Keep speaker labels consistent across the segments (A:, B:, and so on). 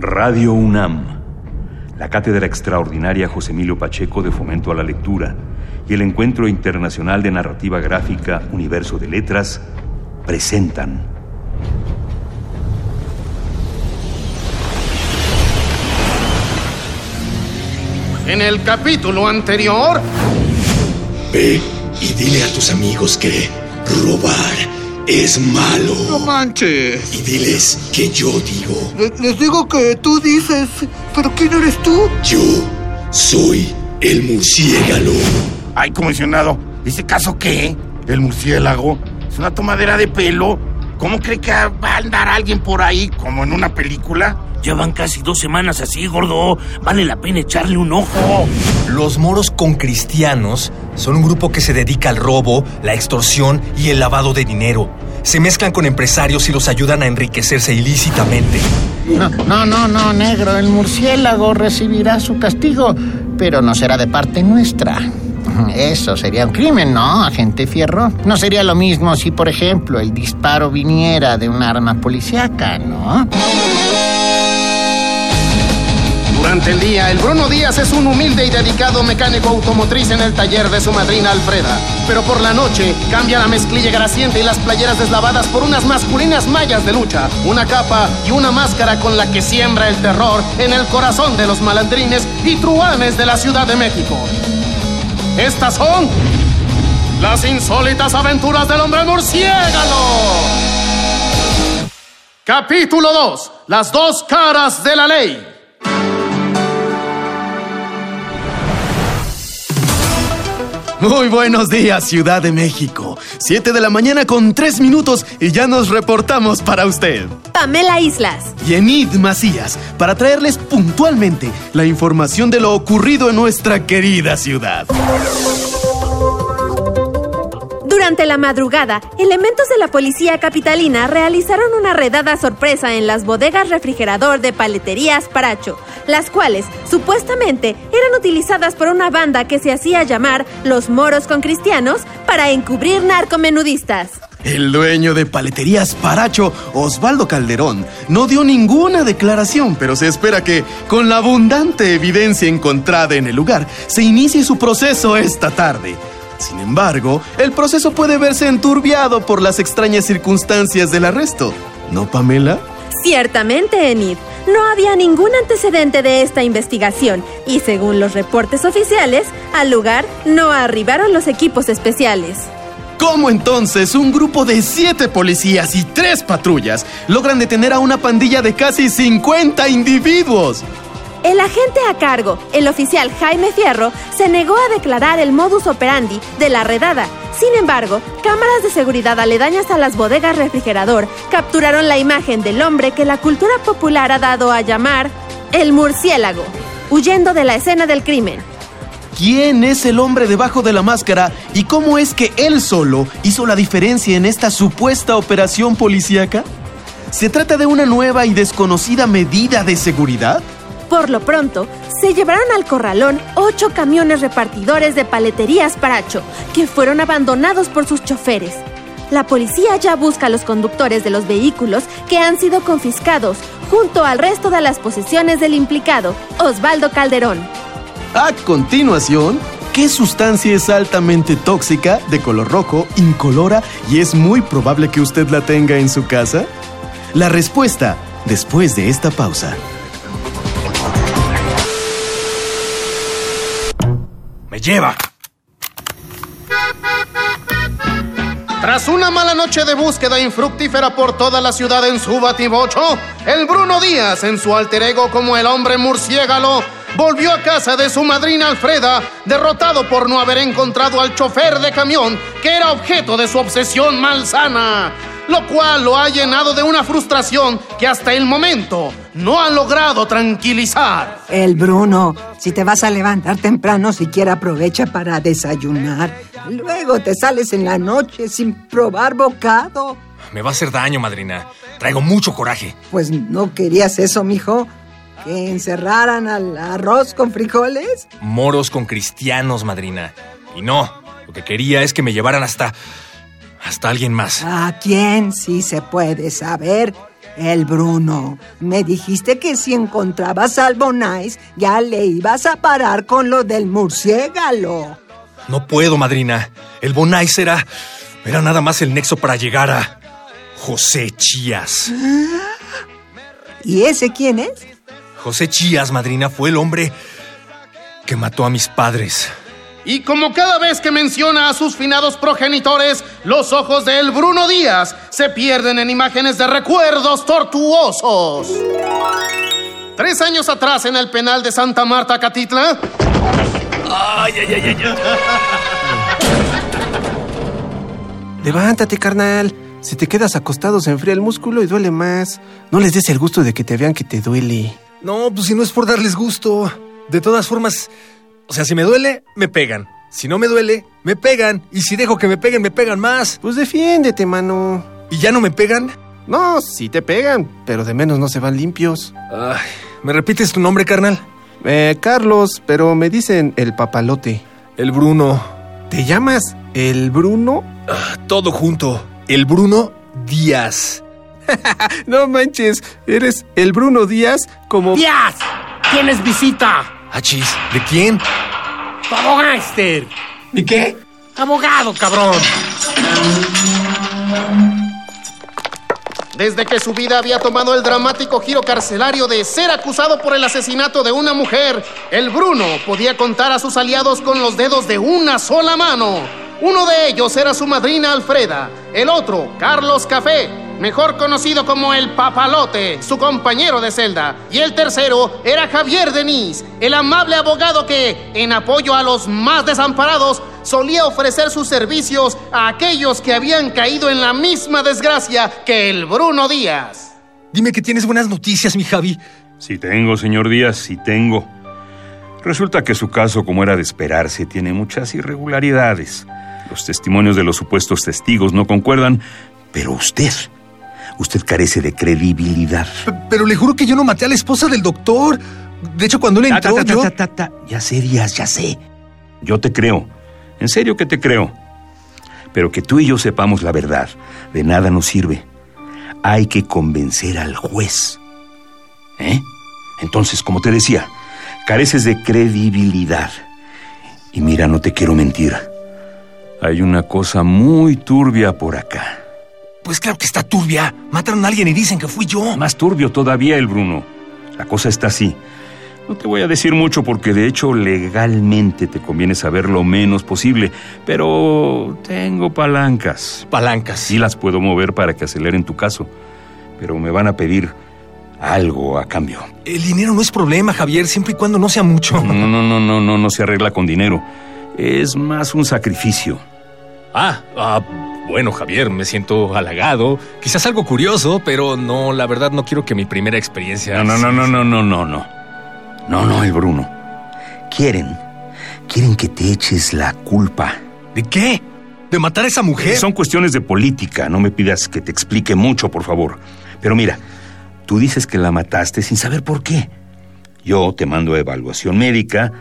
A: Radio UNAM, la Cátedra Extraordinaria José Emilio Pacheco de Fomento a la Lectura y el Encuentro Internacional de Narrativa Gráfica Universo de Letras presentan.
B: En el capítulo anterior...
C: Ve y dile a tus amigos que robar es malo.
B: No manches.
C: Y diles que yo digo.
D: Le- Les digo que tú dices, pero ¿quién eres tú?
C: Yo soy el murciélago.
E: Ay, comisionado, ¿ese caso qué? ¿El murciélago? ¿Es una tomadera de pelo? ¿Cómo cree que va a andar alguien por ahí, como en una película?
F: Ya van casi dos semanas así, gordo. Vale la pena echarle un ojo.
G: Los moros con cristianos son un grupo que se dedica al robo, la extorsión y el lavado de dinero. Se mezclan con empresarios y los ayudan a enriquecerse ilícitamente.
B: No, no, no, no, negro. El murciélago recibirá su castigo, pero no será de parte nuestra. Eso sería un crimen, ¿no, agente Fierro? No sería lo mismo si, por ejemplo, el disparo viniera de un arma policíaca, ¿no? Durante el día, el Bruno Díaz es un humilde y dedicado mecánico automotriz en el taller de su madrina Alfreda. Pero por la noche, cambia la mezclilla grasiente y las playeras deslavadas por unas masculinas mallas de lucha, una capa y una máscara con la que siembra el terror en el corazón de los malandrines y truanes de la Ciudad de México. Estas son las insólitas aventuras del hombre murciélago. Capítulo 2. Las dos caras de la ley.
H: Muy buenos días, Ciudad de México. Siete de la mañana con tres minutos y ya nos reportamos para usted.
I: Pamela Islas.
H: Y Enid Macías, para traerles puntualmente la información de lo ocurrido en nuestra querida ciudad.
I: Durante la madrugada, elementos de la policía capitalina realizaron una redada sorpresa en las bodegas refrigerador de paleterías Paracho, las cuales supuestamente eran utilizadas por una banda que se hacía llamar los moros con cristianos para encubrir narcomenudistas.
H: El dueño de Paleterías Paracho, Osvaldo Calderón, no dio ninguna declaración, pero se espera que, con la abundante evidencia encontrada en el lugar, se inicie su proceso esta tarde. Sin embargo, el proceso puede verse enturbiado por las extrañas circunstancias del arresto. ¿No, Pamela?
I: Ciertamente, Enid, no había ningún antecedente de esta investigación y según los reportes oficiales, al lugar no arribaron los equipos especiales.
H: ¿Cómo entonces un grupo de siete policías y tres patrullas logran detener a una pandilla de casi 50 individuos?
I: El agente a cargo, el oficial Jaime Fierro, se negó a declarar el modus operandi de la redada. Sin embargo, cámaras de seguridad aledañas a las bodegas refrigerador capturaron la imagen del hombre que la cultura popular ha dado a llamar el murciélago, huyendo de la escena del crimen.
H: ¿Quién es el hombre debajo de la máscara y cómo es que él solo hizo la diferencia en esta supuesta operación policíaca? ¿Se trata de una nueva y desconocida medida de seguridad?
I: Por lo pronto, se llevaron al corralón ocho camiones repartidores de paleterías Paracho, que fueron abandonados por sus choferes. La policía ya busca a los conductores de los vehículos que han sido confiscados, junto al resto de las posesiones del implicado, Osvaldo Calderón.
H: A continuación, ¿qué sustancia es altamente tóxica, de color rojo, incolora y es muy probable que usted la tenga en su casa? La respuesta después de esta pausa.
G: Lleva.
B: Tras una mala noche de búsqueda infructífera por toda la ciudad en su batibocho, el Bruno Díaz, en su alter ego como el hombre murciélago, volvió a casa de su madrina Alfreda, derrotado por no haber encontrado al chofer de camión que era objeto de su obsesión malsana, lo cual lo ha llenado de una frustración que hasta el momento no ha logrado tranquilizar.
J: El Bruno, si te vas a levantar temprano, siquiera aprovecha para desayunar. Luego te sales en la noche sin probar bocado.
G: Me va a hacer daño, madrina. Traigo mucho coraje.
J: Pues no querías eso, mijo. Que encerraran al arroz con frijoles.
G: Moros con cristianos, madrina. Y no, lo que quería es que me llevaran hasta... hasta alguien más.
J: ¿A quién sí se puede saber? El Bruno, me dijiste que si encontrabas al Bonais, ya le ibas a parar con lo del murciégalo.
G: No puedo, madrina. El Bonais era. era nada más el nexo para llegar a. José Chías.
J: ¿Y ese quién es?
G: José Chías, madrina, fue el hombre que mató a mis padres.
B: Y como cada vez que menciona a sus finados progenitores, los ojos de el Bruno Díaz se pierden en imágenes de recuerdos tortuosos. Tres años atrás en el penal de Santa Marta, Catitla.
F: Ay, ay, ay, ay. ay.
K: Levántate, carnal. Si te quedas acostado se enfría el músculo y duele más. No les des el gusto de que te vean que te duele.
G: No, pues si no es por darles gusto. De todas formas, o sea, si me duele, me pegan. Si no me duele, me pegan. Y si dejo que me peguen, me pegan más.
K: Pues defiéndete, mano.
G: ¿Y ya no me pegan?
K: No, sí te pegan, pero de menos no se van limpios.
G: Ay, ¿me repites tu nombre, carnal?
K: Eh, Carlos, pero me dicen el papalote.
G: El Bruno.
K: ¿Te llamas el Bruno?
G: Ah, todo junto. El Bruno Díaz.
K: no manches, eres el Bruno Díaz como...
F: ¡Díaz! ¿Tienes visita?
G: Achis, ¿de quién?
F: Tu abogáster.
K: ¿Y qué?
F: Abogado, cabrón.
B: Desde que su vida había tomado el dramático giro carcelario de ser acusado por el asesinato de una mujer, el Bruno podía contar a sus aliados con los dedos de una sola mano. Uno de ellos era su madrina Alfreda, el otro, Carlos Café, mejor conocido como el Papalote, su compañero de celda, y el tercero era Javier Denis, el amable abogado que, en apoyo a los más desamparados, solía ofrecer sus servicios a aquellos que habían caído en la misma desgracia que el Bruno Díaz.
G: Dime que tienes buenas noticias, mi Javi.
A: Sí tengo, señor Díaz, sí tengo. Resulta que su caso, como era de esperarse, tiene muchas irregularidades. Los testimonios de los supuestos testigos no concuerdan, pero usted, usted carece de credibilidad.
G: P- pero le juro que yo no maté a la esposa del doctor. De hecho, cuando él entró,
A: ta, ta,
G: yo...
A: ta, ta, ta. Ya sé, Díaz, ya sé. Yo te creo. En serio que te creo. Pero que tú y yo sepamos la verdad, de nada nos sirve. Hay que convencer al juez. ¿Eh? Entonces, como te decía, careces de credibilidad. Y mira, no te quiero mentir. Hay una cosa muy turbia por acá.
G: Pues claro que está turbia. Mataron a alguien y dicen que fui yo.
A: Más turbio todavía el Bruno. La cosa está así. No te voy a decir mucho porque de hecho legalmente te conviene saber lo menos posible, pero tengo palancas.
G: Palancas.
A: Sí las puedo mover para que aceleren tu caso, pero me van a pedir algo a cambio.
G: El dinero no es problema, Javier, siempre y cuando no sea mucho.
A: No, no, no, no, no, no se arregla con dinero. Es más un sacrificio.
G: Ah, ah, bueno, Javier, me siento halagado. Quizás algo curioso, pero no, la verdad no quiero que mi primera experiencia...
A: No, no, no, no, no, no, no, no. No, no, el Bruno. Quieren, quieren que te eches la culpa.
G: ¿De qué? ¿De matar a esa mujer?
A: Son cuestiones de política, no me pidas que te explique mucho, por favor. Pero mira, tú dices que la mataste sin saber por qué. Yo te mando a evaluación médica,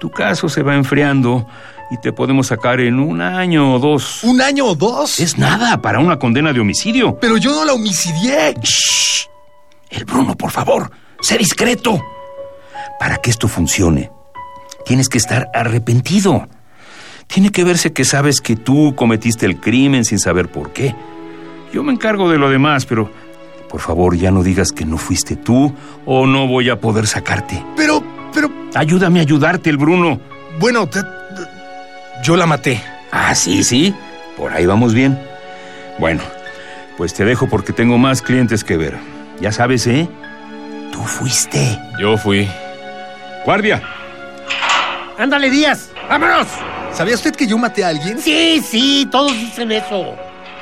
A: tu caso se va enfriando y te podemos sacar en un año o dos.
G: ¿Un año o dos?
A: Es nada para una condena de homicidio.
G: Pero yo no la homicidié.
A: Shh. El Bruno, por favor, sé discreto. Para que esto funcione, tienes que estar arrepentido. Tiene que verse que sabes que tú cometiste el crimen sin saber por qué. Yo me encargo de lo demás, pero por favor ya no digas que no fuiste tú o no voy a poder sacarte.
G: Pero, pero...
A: Ayúdame a ayudarte, el Bruno.
G: Bueno, te- te- yo la maté.
A: Ah, sí, sí. Por ahí vamos bien. Bueno, pues te dejo porque tengo más clientes que ver. Ya sabes, ¿eh? Tú fuiste.
G: Yo fui.
A: Guardia.
F: Ándale, Díaz. ¡Vámonos!
G: ¿Sabía usted que yo maté a alguien?
F: Sí, sí, todos dicen eso.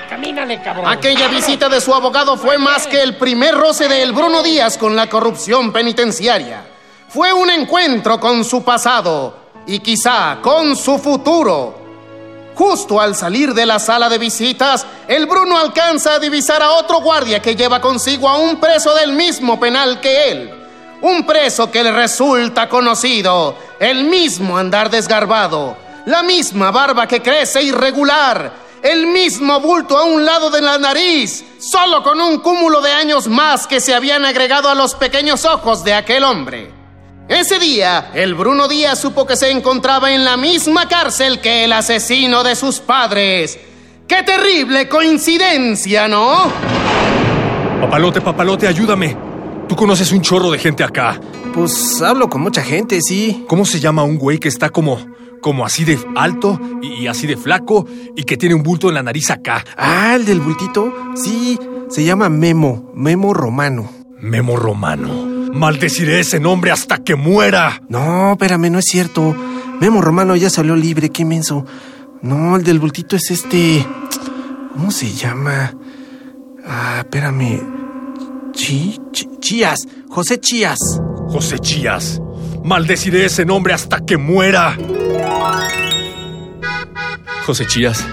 F: Camínale, cabrón.
B: Aquella visita de su abogado fue más que el primer roce de El Bruno Díaz con la corrupción penitenciaria. Fue un encuentro con su pasado y quizá con su futuro. Justo al salir de la sala de visitas, el Bruno alcanza a divisar a otro guardia que lleva consigo a un preso del mismo penal que él. Un preso que le resulta conocido, el mismo andar desgarbado, la misma barba que crece irregular, el mismo bulto a un lado de la nariz, solo con un cúmulo de años más que se habían agregado a los pequeños ojos de aquel hombre. Ese día, el Bruno Díaz supo que se encontraba en la misma cárcel que el asesino de sus padres. ¡Qué terrible coincidencia, ¿no?
G: Papalote, papalote, ayúdame. Tú conoces un chorro de gente acá.
K: Pues hablo con mucha gente, sí.
G: ¿Cómo se llama un güey que está como como así de alto y, así de flaco y que tiene un bulto en la nariz acá?
K: Ah, el del bultito. Sí, se llama Memo, Memo Romano.
G: Memo Romano. Maldeciré ese nombre hasta que muera.
K: No, espérame, no es cierto. Memo Romano ya salió libre, qué menso. No, el del bultito es este. ¿Cómo se llama? Ah, espérame. Chi, Chías. José Chías.
G: José Chías. Maldeciré ese nombre hasta que muera. José Chías.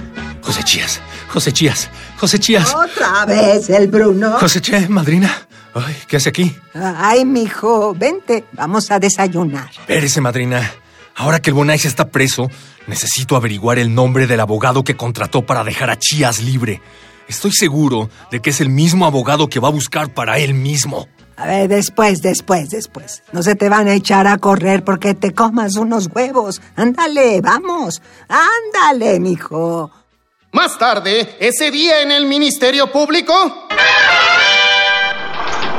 G: José Chías. José Chías. José Chías.
J: Otra vez el Bruno.
G: José Chías, madrina. Ay, ¿qué hace aquí?
J: Ay, mijo, vente, vamos a desayunar.
G: Espérese, madrina. Ahora que el Bonais está preso, necesito averiguar el nombre del abogado que contrató para dejar a Chías libre. Estoy seguro de que es el mismo abogado que va a buscar para él mismo.
J: A ver, después, después, después. No se te van a echar a correr porque te comas unos huevos. Ándale, vamos. Ándale, mijo.
B: Más tarde, ese día en el Ministerio Público.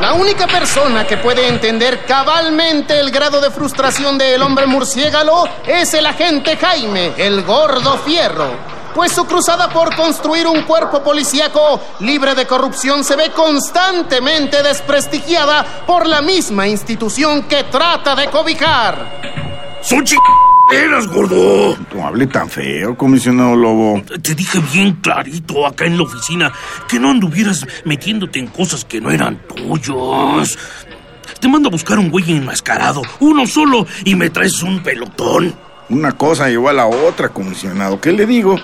B: La única persona que puede entender cabalmente el grado de frustración del hombre murciélago es el agente Jaime, el gordo fierro pues su cruzada por construir un cuerpo policíaco libre de corrupción se ve constantemente desprestigiada por la misma institución que trata de cobijar.
E: ¡Son eras, gordo!
L: No hable tan feo, comisionado Lobo.
F: Te dije bien clarito acá en la oficina que no anduvieras metiéndote en cosas que no eran tuyos. Te mando a buscar un güey enmascarado, uno solo, y me traes un pelotón.
L: Una cosa llevó a la otra, comisionado. ¿Qué le digo?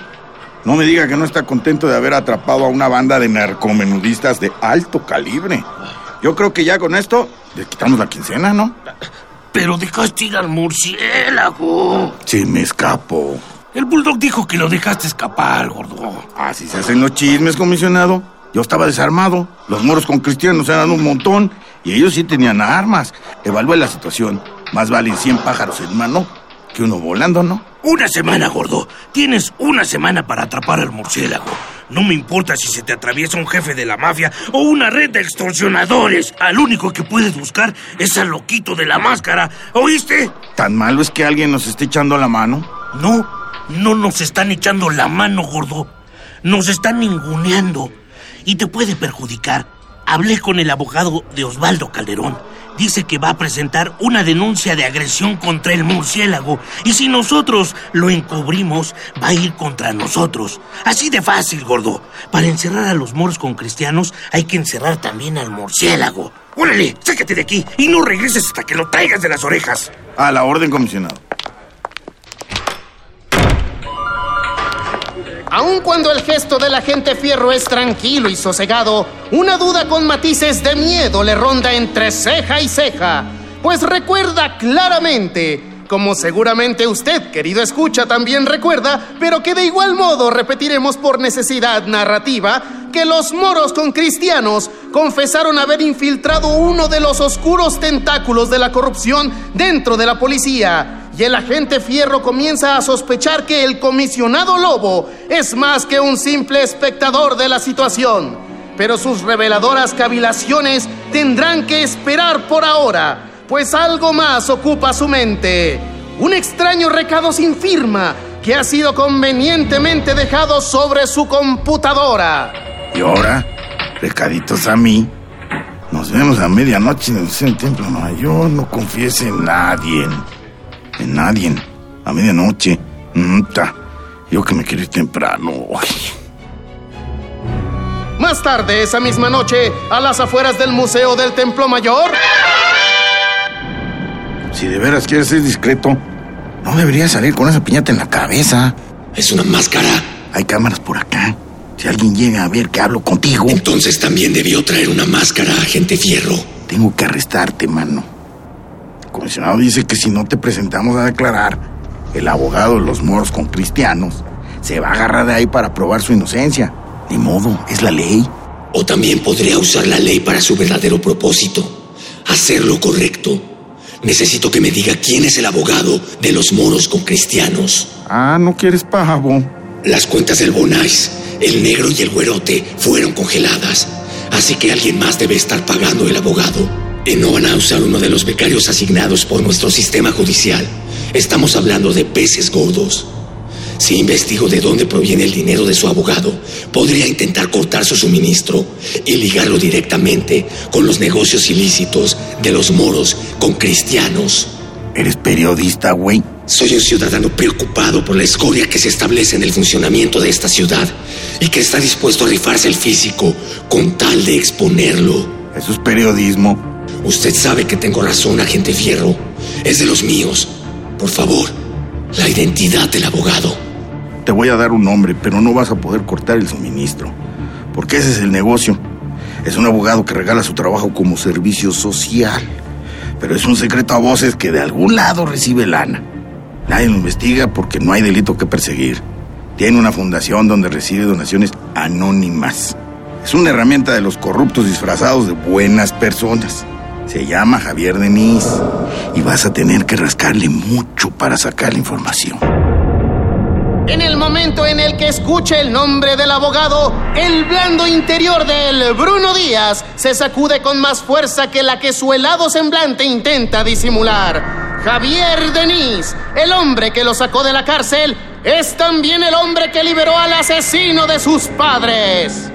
L: No me diga que no está contento de haber atrapado a una banda de narcomenudistas de alto calibre. Yo creo que ya con esto le quitamos la quincena, ¿no?
F: Pero dejaste ir al murciélago.
L: Sí, me escapó.
F: El bulldog dijo que lo dejaste escapar, gordo.
L: Así se hacen los chismes, comisionado. Yo estaba desarmado. Los moros con cristianos eran un montón. Y ellos sí tenían armas. Evalué la situación. Más valen 100 pájaros en mano que uno volando, ¿no?
F: Una semana, gordo. Tienes una semana para atrapar al murciélago. No me importa si se te atraviesa un jefe de la mafia o una red de extorsionadores. Al único que puedes buscar es al loquito de la máscara. ¿Oíste?
L: ¿Tan malo es que alguien nos esté echando la mano?
F: No, no nos están echando la mano, gordo. Nos están ninguneando. Y te puede perjudicar. Hablé con el abogado de Osvaldo Calderón dice que va a presentar una denuncia de agresión contra el murciélago y si nosotros lo encubrimos, va a ir contra nosotros. Así de fácil, gordo. Para encerrar a los moros con cristianos hay que encerrar también al murciélago. Órale, sácate de aquí y no regreses hasta que lo traigas de las orejas.
L: A la orden, comisionado.
B: Aun cuando el gesto del agente Fierro es tranquilo y sosegado, una duda con matices de miedo le ronda entre ceja y ceja, pues recuerda claramente, como seguramente usted, querido escucha, también recuerda, pero que de igual modo repetiremos por necesidad narrativa, que los moros con cristianos confesaron haber infiltrado uno de los oscuros tentáculos de la corrupción dentro de la policía y el agente Fierro comienza a sospechar que el comisionado Lobo es más que un simple espectador de la situación. Pero sus reveladoras cavilaciones tendrán que esperar por ahora, pues algo más ocupa su mente. Un extraño recado sin firma que ha sido convenientemente dejado sobre su computadora.
L: ¿Y ahora? Recaditos a mí. Nos vemos a medianoche en el templo mayor. No confiese en nadie en nadie. A medianoche. Yo que me quiero ir temprano.
B: Más tarde, esa misma noche, a las afueras del Museo del Templo Mayor.
L: Si de veras quieres ser discreto, no deberías salir con esa piñata en la cabeza.
C: Es una máscara.
L: Hay cámaras por acá. Si alguien llega a ver que hablo contigo.
C: Entonces también debió traer una máscara, agente Fierro.
L: Tengo que arrestarte, mano comisionado dice que si no te presentamos a declarar, el abogado de los moros con cristianos se va a agarrar de ahí para probar su inocencia. Ni modo, es la ley.
C: O también podría usar la ley para su verdadero propósito, hacer lo correcto. Necesito que me diga quién es el abogado de los moros con cristianos.
L: Ah, ¿no quieres pavo?
C: Las cuentas del Bonais, el negro y el güerote fueron congeladas, así que alguien más debe estar pagando el abogado. Y no van a usar uno de los becarios asignados por nuestro sistema judicial. Estamos hablando de peces gordos. Si investigo de dónde proviene el dinero de su abogado, podría intentar cortar su suministro y ligarlo directamente con los negocios ilícitos de los moros con cristianos.
L: ¿Eres periodista, güey?
C: Soy un ciudadano preocupado por la escoria que se establece en el funcionamiento de esta ciudad y que está dispuesto a rifarse el físico con tal de exponerlo.
L: Eso es periodismo.
C: Usted sabe que tengo razón, agente Fierro. Es de los míos. Por favor, la identidad del abogado.
L: Te voy a dar un nombre, pero no vas a poder cortar el suministro. Porque ese es el negocio. Es un abogado que regala su trabajo como servicio social. Pero es un secreto a voces que de algún lado recibe lana. Nadie lo investiga porque no hay delito que perseguir. Tiene una fundación donde recibe donaciones anónimas. Es una herramienta de los corruptos disfrazados de buenas personas. Se llama Javier Denis. Y vas a tener que rascarle mucho para sacar la información.
B: En el momento en el que escuche el nombre del abogado, el blando interior del Bruno Díaz se sacude con más fuerza que la que su helado semblante intenta disimular. Javier Denis, el hombre que lo sacó de la cárcel, es también el hombre que liberó al asesino de sus padres.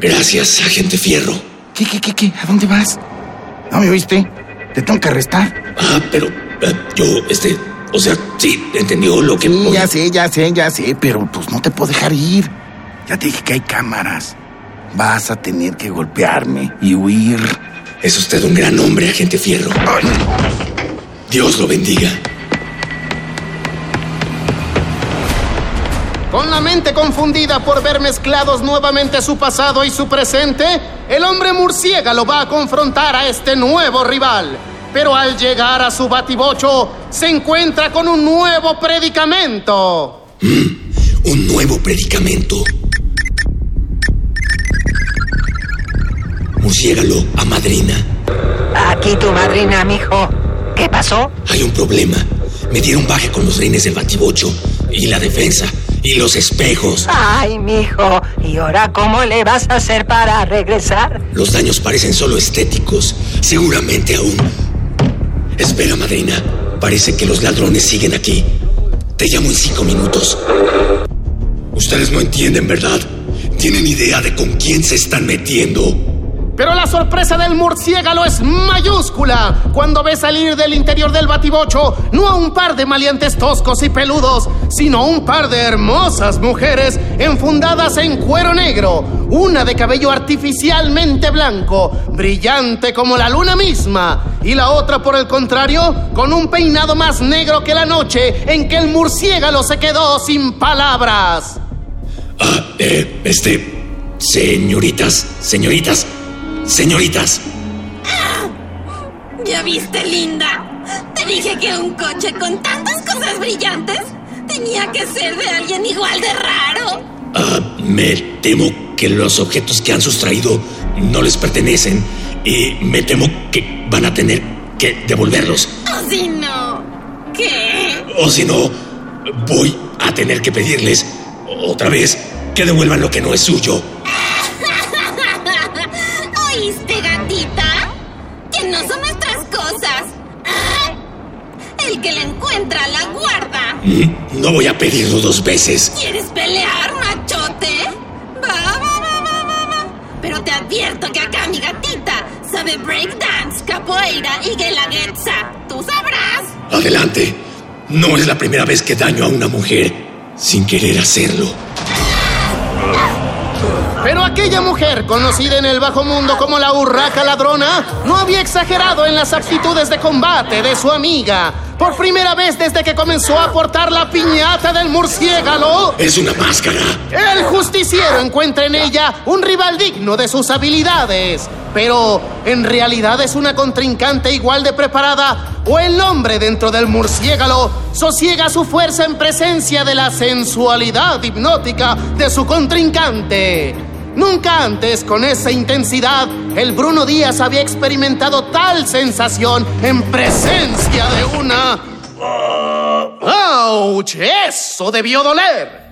C: Gracias, agente Fierro.
L: ¿Qué, qué, qué, qué? ¿A dónde vas? ¿No me oíste? Te tengo que arrestar.
C: Ah, pero eh, yo, este, o sea, sí, entendió lo que...
L: Sí, ya sé, ya sé, ya sé, pero pues no te puedo dejar ir. Ya te dije que hay cámaras. Vas a tener que golpearme y huir.
C: Es usted un gran hombre, agente Fierro.
L: Ay.
C: Dios lo bendiga.
B: Con la mente confundida por ver mezclados nuevamente su pasado y su presente, el hombre murciélago va a confrontar a este nuevo rival. Pero al llegar a su batibocho, se encuentra con un nuevo predicamento.
C: Mm, un nuevo predicamento. Murciégalo a madrina.
J: Aquí tu madrina, mijo. ¿Qué pasó?
C: Hay un problema. Me dieron baje con los reines del batibocho y la defensa y los espejos.
J: Ay, mijo. ¿Y ahora cómo le vas a hacer para regresar?
C: Los daños parecen solo estéticos. Seguramente aún. Espera, madrina. Parece que los ladrones siguen aquí. Te llamo en cinco minutos. Ustedes no entienden, ¿verdad? ¿Tienen idea de con quién se están metiendo?
B: Pero la sorpresa del murciélago es mayúscula cuando ve salir del interior del batibocho no a un par de maleantes toscos y peludos, sino un par de hermosas mujeres enfundadas en cuero negro, una de cabello artificialmente blanco, brillante como la luna misma, y la otra, por el contrario, con un peinado más negro que la noche en que el murciélago se quedó sin palabras.
C: Ah, eh, este... Señoritas, señoritas, señoritas.
M: ¿Ya viste, linda? Te dije que un coche con tantas cosas brillantes tenía que ser de alguien igual de raro.
C: Ah, me temo que los objetos que han sustraído no les pertenecen y me temo que van a tener que devolverlos.
M: O si no, ¿qué?
C: O si no, voy a tener que pedirles otra vez que devuelvan lo que no es suyo.
M: No
C: voy a pedirlo dos veces.
M: ¿Quieres pelear, machote? Va, va, va, va, va, va. Pero te advierto que acá mi gatita sabe breakdance, capoeira y guelaguetza. Tú sabrás.
C: Adelante. No es la primera vez que daño a una mujer sin querer hacerlo.
B: Pero aquella mujer, conocida en el bajo mundo como la urraca ladrona, no había exagerado en las aptitudes de combate de su amiga. Por primera vez desde que comenzó a portar la piñata del murciélago,
C: Es una máscara.
B: el justiciero encuentra en ella un rival digno de sus habilidades. Pero, ¿en realidad es una contrincante igual de preparada? ¿O el hombre dentro del murciélago sosiega su fuerza en presencia de la sensualidad hipnótica de su contrincante? Nunca antes, con esa intensidad, el Bruno Díaz había experimentado tal sensación en presencia de una... ¡Auch! ¡Eso debió doler!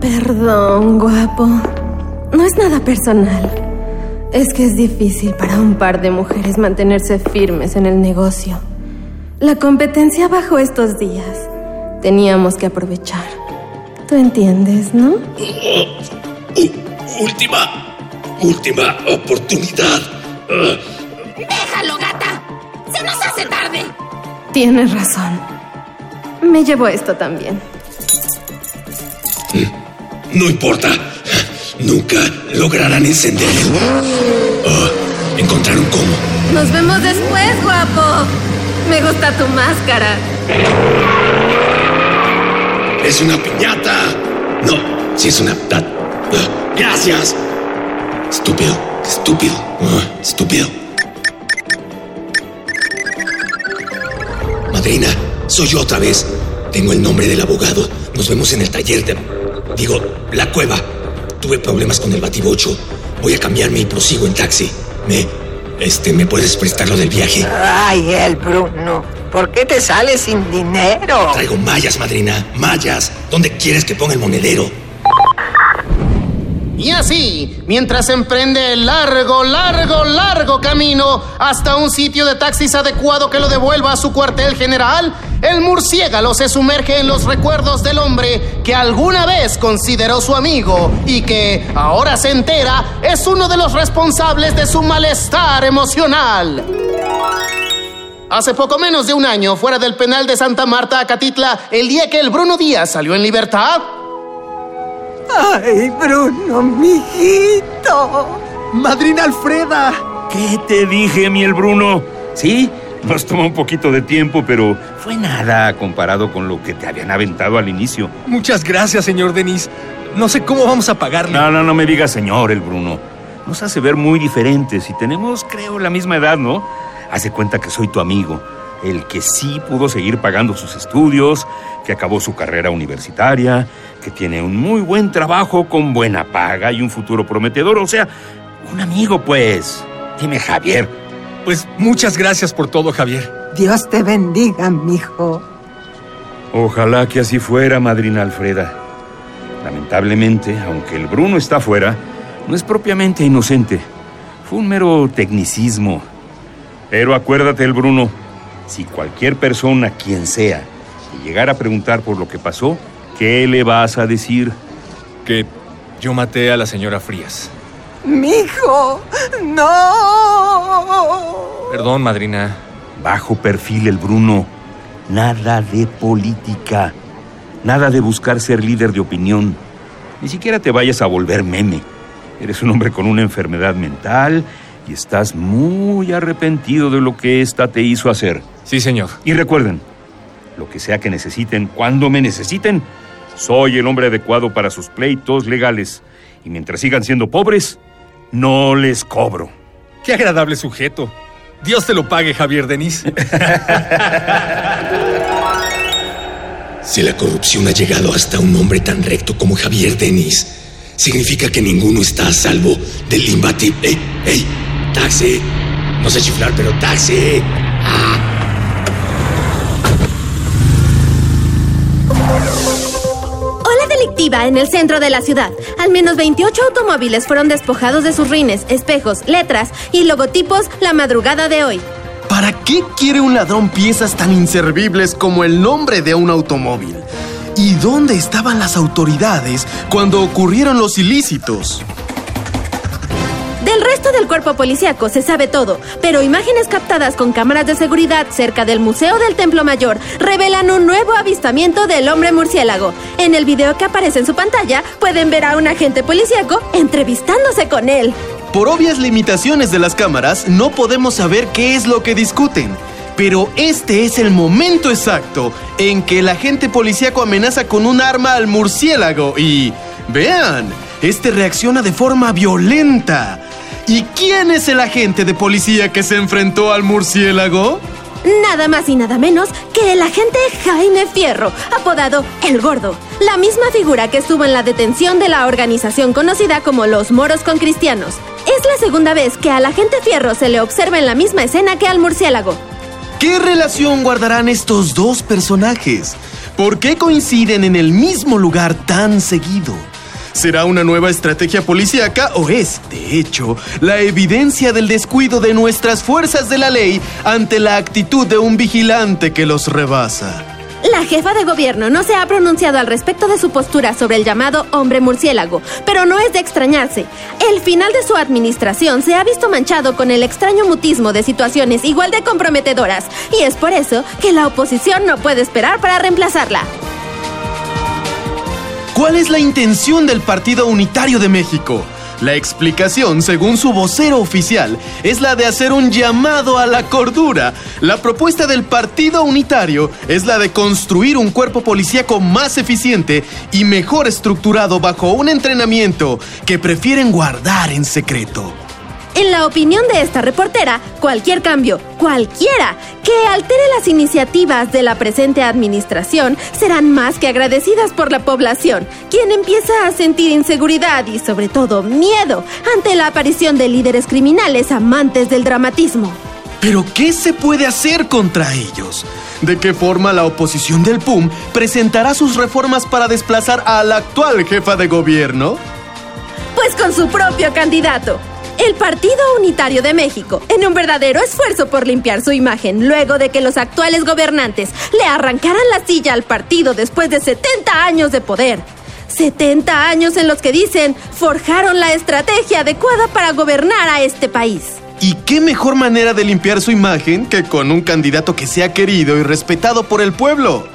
I: Perdón, guapo. No es nada personal. Es que es difícil para un par de mujeres mantenerse firmes en el negocio. La competencia bajó estos días. Teníamos que aprovechar. Tú entiendes, ¿no?
C: Última, última oportunidad.
M: Déjalo, gata. Se nos hace tarde.
I: Tienes razón. Me llevo esto también.
C: No importa. Nunca lograrán encender. Oh, encontraron cómo.
I: Nos vemos después, guapo. Me gusta tu máscara.
C: Es una piñata. No, si es una... Gracias. Estúpido, estúpido, estúpido. Madrina, soy yo otra vez. Tengo el nombre del abogado. Nos vemos en el taller de... Digo, la cueva. Tuve problemas con el batibocho. Voy a cambiarme y prosigo en taxi. Me... Este, ¿me puedes prestar lo del viaje?
J: Ay, el Bruno. ¿Por qué te sales sin dinero?
C: Traigo mallas, madrina. Mallas. ¿Dónde quieres que ponga el monedero?
B: Y así, mientras emprende el largo, largo, largo camino hasta un sitio de taxis adecuado que lo devuelva a su cuartel general, el murciélago se sumerge en los recuerdos del hombre que alguna vez consideró su amigo y que, ahora se entera, es uno de los responsables de su malestar emocional. Hace poco menos de un año, fuera del penal de Santa Marta, Acatitla, el día que el Bruno Díaz salió en libertad,
J: Ay, Bruno, mijito.
A: Madrina Alfreda. ¿Qué te dije, mi el Bruno? Sí, nos tomó un poquito de tiempo, pero fue nada comparado con lo que te habían aventado al inicio.
G: Muchas gracias, señor Denis. No sé cómo vamos a pagarle.
A: No, no, no me digas señor, el Bruno. Nos hace ver muy diferentes y tenemos, creo, la misma edad, ¿no? Hace cuenta que soy tu amigo, el que sí pudo seguir pagando sus estudios, que acabó su carrera universitaria, que tiene un muy buen trabajo con buena paga y un futuro prometedor. O sea, un amigo, pues. Dime, Javier.
G: Pues muchas gracias por todo, Javier.
J: Dios te bendiga, mijo.
A: Ojalá que así fuera, madrina Alfreda. Lamentablemente, aunque el Bruno está fuera, no es propiamente inocente. Fue un mero tecnicismo. Pero acuérdate, el Bruno, si cualquier persona, quien sea, te llegara a preguntar por lo que pasó, ¿qué le vas a decir?
G: Que yo maté a la señora Frías.
J: Mijo, no.
G: Perdón, madrina.
A: Bajo perfil el Bruno. Nada de política. Nada de buscar ser líder de opinión. Ni siquiera te vayas a volver meme. Eres un hombre con una enfermedad mental y estás muy arrepentido de lo que ésta te hizo hacer.
G: Sí, señor.
A: Y recuerden, lo que sea que necesiten, cuando me necesiten, soy el hombre adecuado para sus pleitos legales. Y mientras sigan siendo pobres, no les cobro.
G: Qué agradable sujeto. Dios te lo pague, Javier Denis.
C: Si la corrupción ha llegado hasta un hombre tan recto como Javier Denis, significa que ninguno está a salvo del imbatible. ¡Ey! ¡Ey! ¡Taxi! No sé chiflar, pero taxi. ¡Ah!
I: Ola delictiva en el centro de la ciudad. Al menos 28 automóviles fueron despojados de sus rines, espejos, letras y logotipos la madrugada de hoy.
H: ¿Para qué quiere un ladrón piezas tan inservibles como el nombre de un automóvil? ¿Y dónde estaban las autoridades cuando ocurrieron los ilícitos?
I: Del resto del cuerpo policíaco se sabe todo, pero imágenes captadas con cámaras de seguridad cerca del Museo del Templo Mayor revelan un nuevo avistamiento del hombre murciélago. En el video que aparece en su pantalla pueden ver a un agente policíaco entrevistándose con él.
H: Por obvias limitaciones de las cámaras, no podemos saber qué es lo que discuten. Pero este es el momento exacto en que el agente policíaco amenaza con un arma al murciélago y... Vean, este reacciona de forma violenta. ¿Y quién es el agente de policía que se enfrentó al murciélago?
I: Nada más y nada menos que el agente Jaime Fierro, apodado El Gordo, la misma figura que estuvo en la detención de la organización conocida como los Moros con Cristianos. Es la segunda vez que al agente Fierro se le observa en la misma escena que al murciélago.
H: ¿Qué relación guardarán estos dos personajes? ¿Por qué coinciden en el mismo lugar tan seguido? ¿Será una nueva estrategia policíaca o es, de hecho, la evidencia del descuido de nuestras fuerzas de la ley ante la actitud de un vigilante que los rebasa?
I: La jefa de gobierno no se ha pronunciado al respecto de su postura sobre el llamado hombre murciélago, pero no es de extrañarse. El final de su administración se ha visto manchado con el extraño mutismo de situaciones igual de comprometedoras, y es por eso que la oposición no puede esperar para reemplazarla.
H: ¿Cuál es la intención del Partido Unitario de México? La explicación, según su vocero oficial, es la de hacer un llamado a la cordura. La propuesta del Partido Unitario es la de construir un cuerpo policíaco más eficiente y mejor estructurado bajo un entrenamiento que prefieren guardar en secreto.
I: En la opinión de esta reportera, cualquier cambio, cualquiera, que altere las iniciativas de la presente administración serán más que agradecidas por la población, quien empieza a sentir inseguridad y sobre todo miedo ante la aparición de líderes criminales amantes del dramatismo.
H: Pero ¿qué se puede hacer contra ellos? ¿De qué forma la oposición del PUM presentará sus reformas para desplazar a la actual jefa de gobierno?
I: Pues con su propio candidato. El Partido Unitario de México, en un verdadero esfuerzo por limpiar su imagen, luego de que los actuales gobernantes le arrancaran la silla al partido después de 70 años de poder. 70 años en los que dicen forjaron la estrategia adecuada para gobernar a este país.
H: ¿Y qué mejor manera de limpiar su imagen que con un candidato que sea querido y respetado por el pueblo?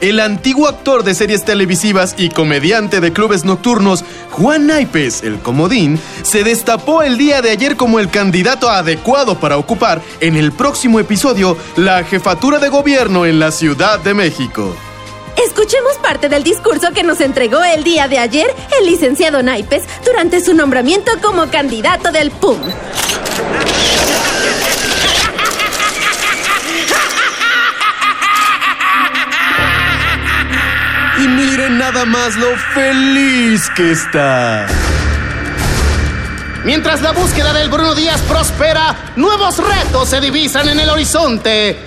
H: El antiguo actor de series televisivas y comediante de clubes nocturnos, Juan Naipes, el comodín, se destapó el día de ayer como el candidato adecuado para ocupar en el próximo episodio la jefatura de gobierno en la Ciudad de México.
I: Escuchemos parte del discurso que nos entregó el día de ayer el licenciado Naipes durante su nombramiento como candidato del PUM.
H: Más lo feliz que está.
B: Mientras la búsqueda del Bruno Díaz prospera, nuevos retos se divisan en el horizonte.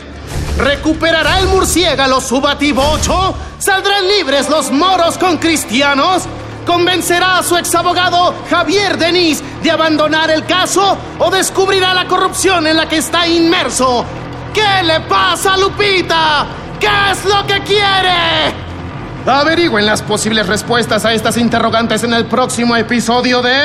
B: ¿Recuperará el murciélago su batibocho? ¿Saldrán libres los moros con cristianos? ¿Convencerá a su exabogado Javier Denis de abandonar el caso o descubrirá la corrupción en la que está inmerso? ¿Qué le pasa a Lupita? ¿Qué es lo que quiere? Averigüen las posibles respuestas a estas interrogantes en el próximo episodio de...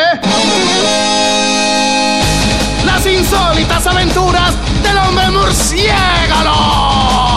B: Las insólitas aventuras del hombre murciélago.